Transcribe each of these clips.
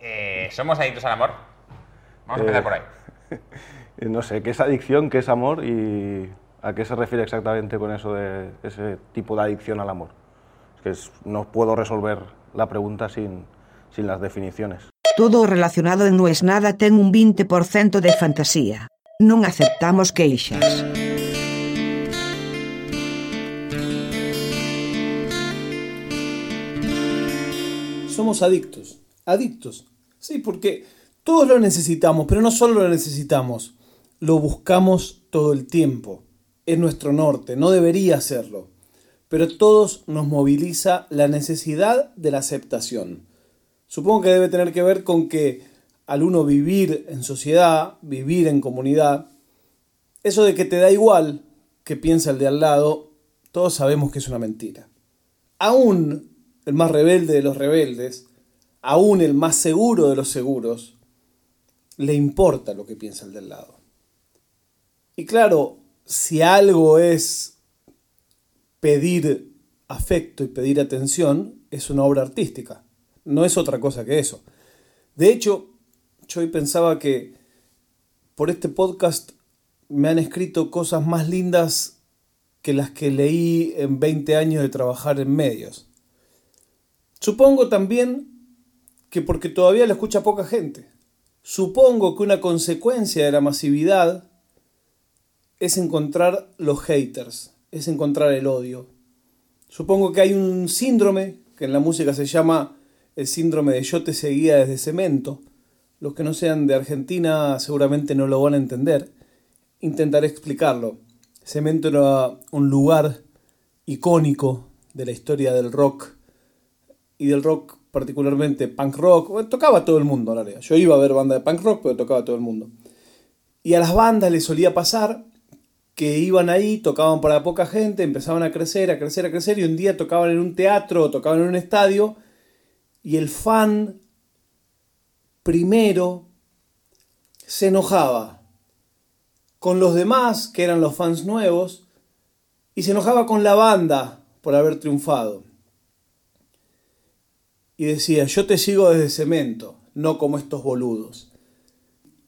Eh, ¿Somos adictos al amor? Vamos a empezar por ahí. Eh, no sé, ¿qué es adicción, qué es amor y a qué se refiere exactamente con eso de ese tipo de adicción al amor? Es que es- no puedo resolver la pregunta sin, sin las definiciones. Todo relacionado en No es nada ten un 20% de fantasía. Non aceptamos queixas. Somos adictos. Adictos. Sí, porque todos lo necesitamos, pero no solo lo necesitamos, lo buscamos todo el tiempo. Es nuestro norte, no debería serlo. Pero todos nos moviliza la necesidad de la aceptación. Supongo que debe tener que ver con que al uno vivir en sociedad, vivir en comunidad, eso de que te da igual que piensa el de al lado, todos sabemos que es una mentira. Aún el más rebelde de los rebeldes, aún el más seguro de los seguros, le importa lo que piensa el del lado. Y claro, si algo es pedir afecto y pedir atención, es una obra artística. No es otra cosa que eso. De hecho, yo hoy pensaba que por este podcast me han escrito cosas más lindas que las que leí en 20 años de trabajar en medios. Supongo también que porque todavía lo escucha poca gente. Supongo que una consecuencia de la masividad es encontrar los haters, es encontrar el odio. Supongo que hay un síndrome que en la música se llama el síndrome de yo te seguía desde cemento. Los que no sean de Argentina seguramente no lo van a entender. Intentaré explicarlo. Cemento era un lugar icónico de la historia del rock y del rock particularmente punk rock. Tocaba todo el mundo en realidad. Yo iba a ver banda de punk rock, pero tocaba todo el mundo. Y a las bandas les solía pasar que iban ahí, tocaban para poca gente, empezaban a crecer, a crecer, a crecer, y un día tocaban en un teatro tocaban en un estadio, y el fan primero se enojaba con los demás, que eran los fans nuevos, y se enojaba con la banda por haber triunfado. Y decía, yo te sigo desde cemento, no como estos boludos.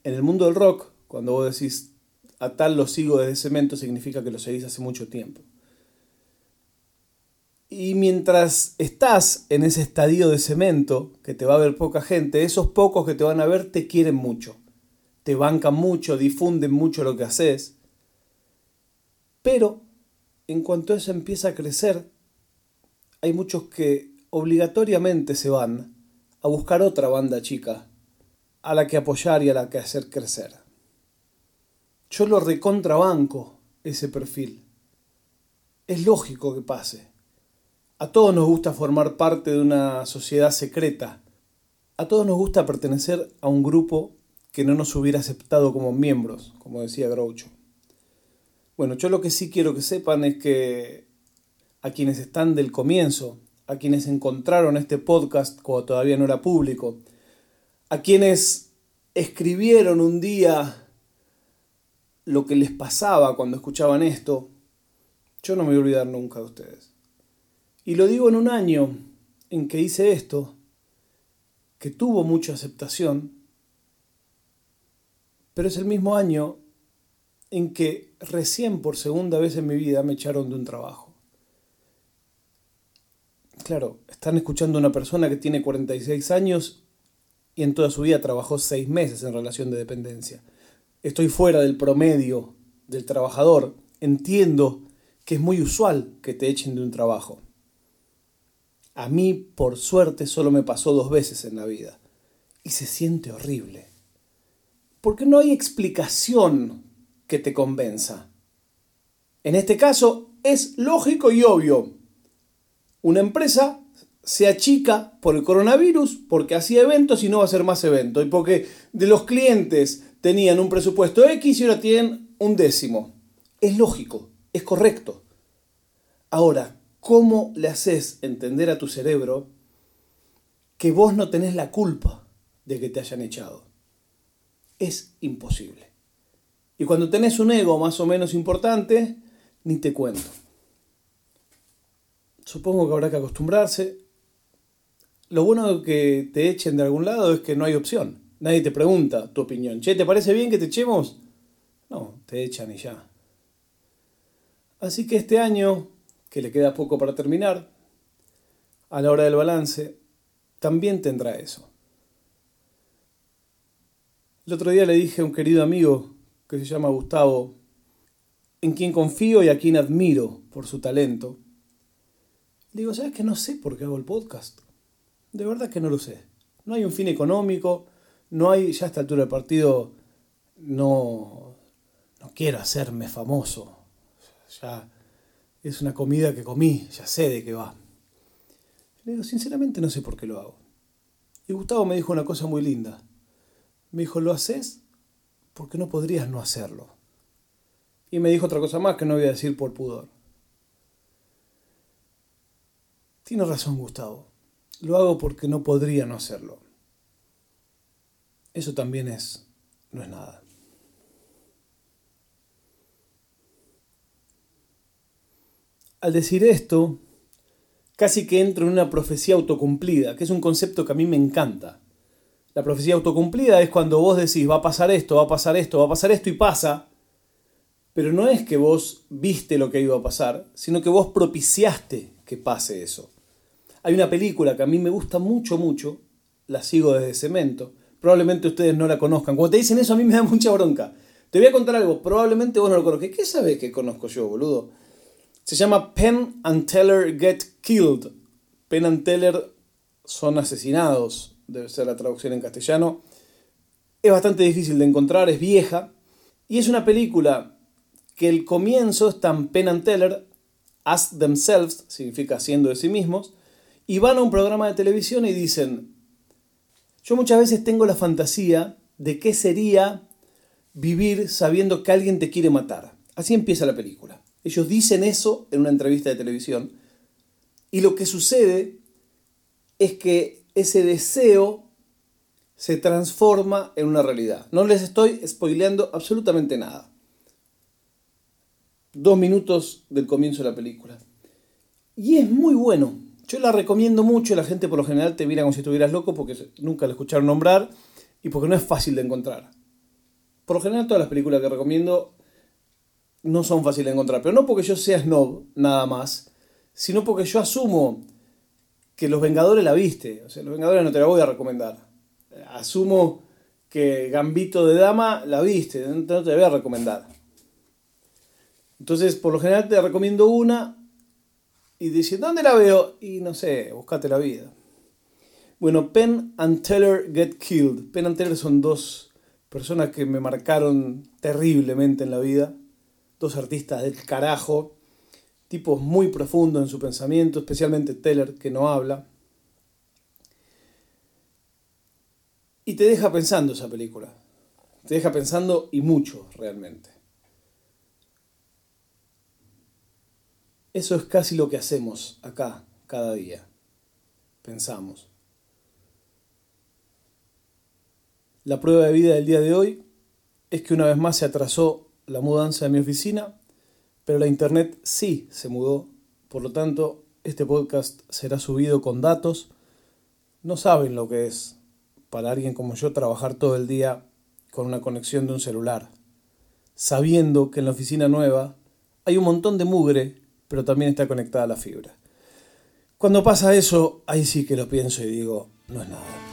En el mundo del rock, cuando vos decís a tal lo sigo desde cemento, significa que lo seguís hace mucho tiempo. Y mientras estás en ese estadio de cemento, que te va a ver poca gente, esos pocos que te van a ver te quieren mucho. Te bancan mucho, difunden mucho lo que haces. Pero en cuanto eso empieza a crecer, hay muchos que obligatoriamente se van a buscar otra banda chica a la que apoyar y a la que hacer crecer. Yo lo recontrabanco ese perfil. Es lógico que pase. A todos nos gusta formar parte de una sociedad secreta. A todos nos gusta pertenecer a un grupo que no nos hubiera aceptado como miembros, como decía Groucho. Bueno, yo lo que sí quiero que sepan es que a quienes están del comienzo, a quienes encontraron este podcast cuando todavía no era público, a quienes escribieron un día lo que les pasaba cuando escuchaban esto, yo no me voy a olvidar nunca de ustedes. Y lo digo en un año en que hice esto, que tuvo mucha aceptación, pero es el mismo año en que recién por segunda vez en mi vida me echaron de un trabajo. Claro, están escuchando a una persona que tiene 46 años y en toda su vida trabajó 6 meses en relación de dependencia. Estoy fuera del promedio del trabajador. Entiendo que es muy usual que te echen de un trabajo. A mí, por suerte, solo me pasó dos veces en la vida. Y se siente horrible. Porque no hay explicación que te convenza. En este caso, es lógico y obvio. Una empresa se achica por el coronavirus porque hacía eventos y no va a hacer más eventos. Y porque de los clientes tenían un presupuesto X y ahora tienen un décimo. Es lógico, es correcto. Ahora, ¿cómo le haces entender a tu cerebro que vos no tenés la culpa de que te hayan echado? Es imposible. Y cuando tenés un ego más o menos importante, ni te cuento. Supongo que habrá que acostumbrarse. lo bueno de que te echen de algún lado es que no hay opción. Nadie te pregunta tu opinión. Che, ¿te parece bien que te echemos? No, te echan y ya. Así que este año, que le queda poco para terminar, a la hora del balance, también tendrá eso. El otro día le dije a un querido amigo que se llama Gustavo, en quien confío y a quien admiro por su talento. Digo, ¿sabes que no sé por qué hago el podcast? De verdad que no lo sé. No hay un fin económico, no hay, ya a esta altura del partido, no, no quiero hacerme famoso. Ya es una comida que comí, ya sé de qué va. Le digo, sinceramente no sé por qué lo hago. Y Gustavo me dijo una cosa muy linda. Me dijo, ¿lo haces? Porque no podrías no hacerlo. Y me dijo otra cosa más que no voy a decir por pudor. Tiene razón Gustavo. Lo hago porque no podría no hacerlo. Eso también es, no es nada. Al decir esto, casi que entro en una profecía autocumplida, que es un concepto que a mí me encanta. La profecía autocumplida es cuando vos decís va a pasar esto, va a pasar esto, va a pasar esto y pasa, pero no es que vos viste lo que iba a pasar, sino que vos propiciaste que pase eso. Hay una película que a mí me gusta mucho, mucho, la sigo desde Cemento, probablemente ustedes no la conozcan. Cuando te dicen eso a mí me da mucha bronca. Te voy a contar algo, probablemente vos no lo conozcas. ¿Qué sabes que conozco yo, boludo? Se llama Penn and Teller Get Killed. Penn and Teller son asesinados, debe ser la traducción en castellano. Es bastante difícil de encontrar, es vieja. Y es una película que el comienzo están Penn and Teller, as themselves, significa siendo de sí mismos, y van a un programa de televisión y dicen, yo muchas veces tengo la fantasía de qué sería vivir sabiendo que alguien te quiere matar. Así empieza la película. Ellos dicen eso en una entrevista de televisión y lo que sucede es que ese deseo se transforma en una realidad. No les estoy spoileando absolutamente nada. Dos minutos del comienzo de la película. Y es muy bueno. Yo la recomiendo mucho, la gente por lo general te mira como si estuvieras loco porque nunca la escucharon nombrar y porque no es fácil de encontrar. Por lo general todas las películas que recomiendo no son fáciles de encontrar, pero no porque yo sea snob nada más, sino porque yo asumo que Los Vengadores la viste, o sea, Los Vengadores no te la voy a recomendar. Asumo que Gambito de Dama la viste, no te la voy a recomendar. Entonces, por lo general te recomiendo una y dice, ¿dónde la veo? Y no sé, buscate la vida. Bueno, Penn and Teller Get Killed. Penn and Teller son dos personas que me marcaron terriblemente en la vida. Dos artistas del carajo. Tipos muy profundos en su pensamiento, especialmente Teller, que no habla. Y te deja pensando esa película. Te deja pensando y mucho, realmente. Eso es casi lo que hacemos acá, cada día. Pensamos. La prueba de vida del día de hoy es que una vez más se atrasó la mudanza de mi oficina, pero la internet sí se mudó. Por lo tanto, este podcast será subido con datos. No saben lo que es para alguien como yo trabajar todo el día con una conexión de un celular, sabiendo que en la oficina nueva hay un montón de mugre pero también está conectada a la fibra. Cuando pasa eso, ahí sí que lo pienso y digo, no es nada.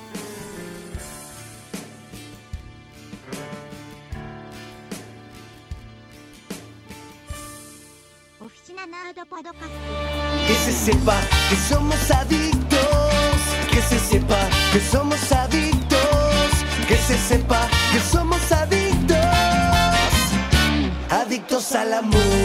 Que se sepa que somos adictos, que se sepa que somos adictos, que se sepa que somos adictos, adictos al amor.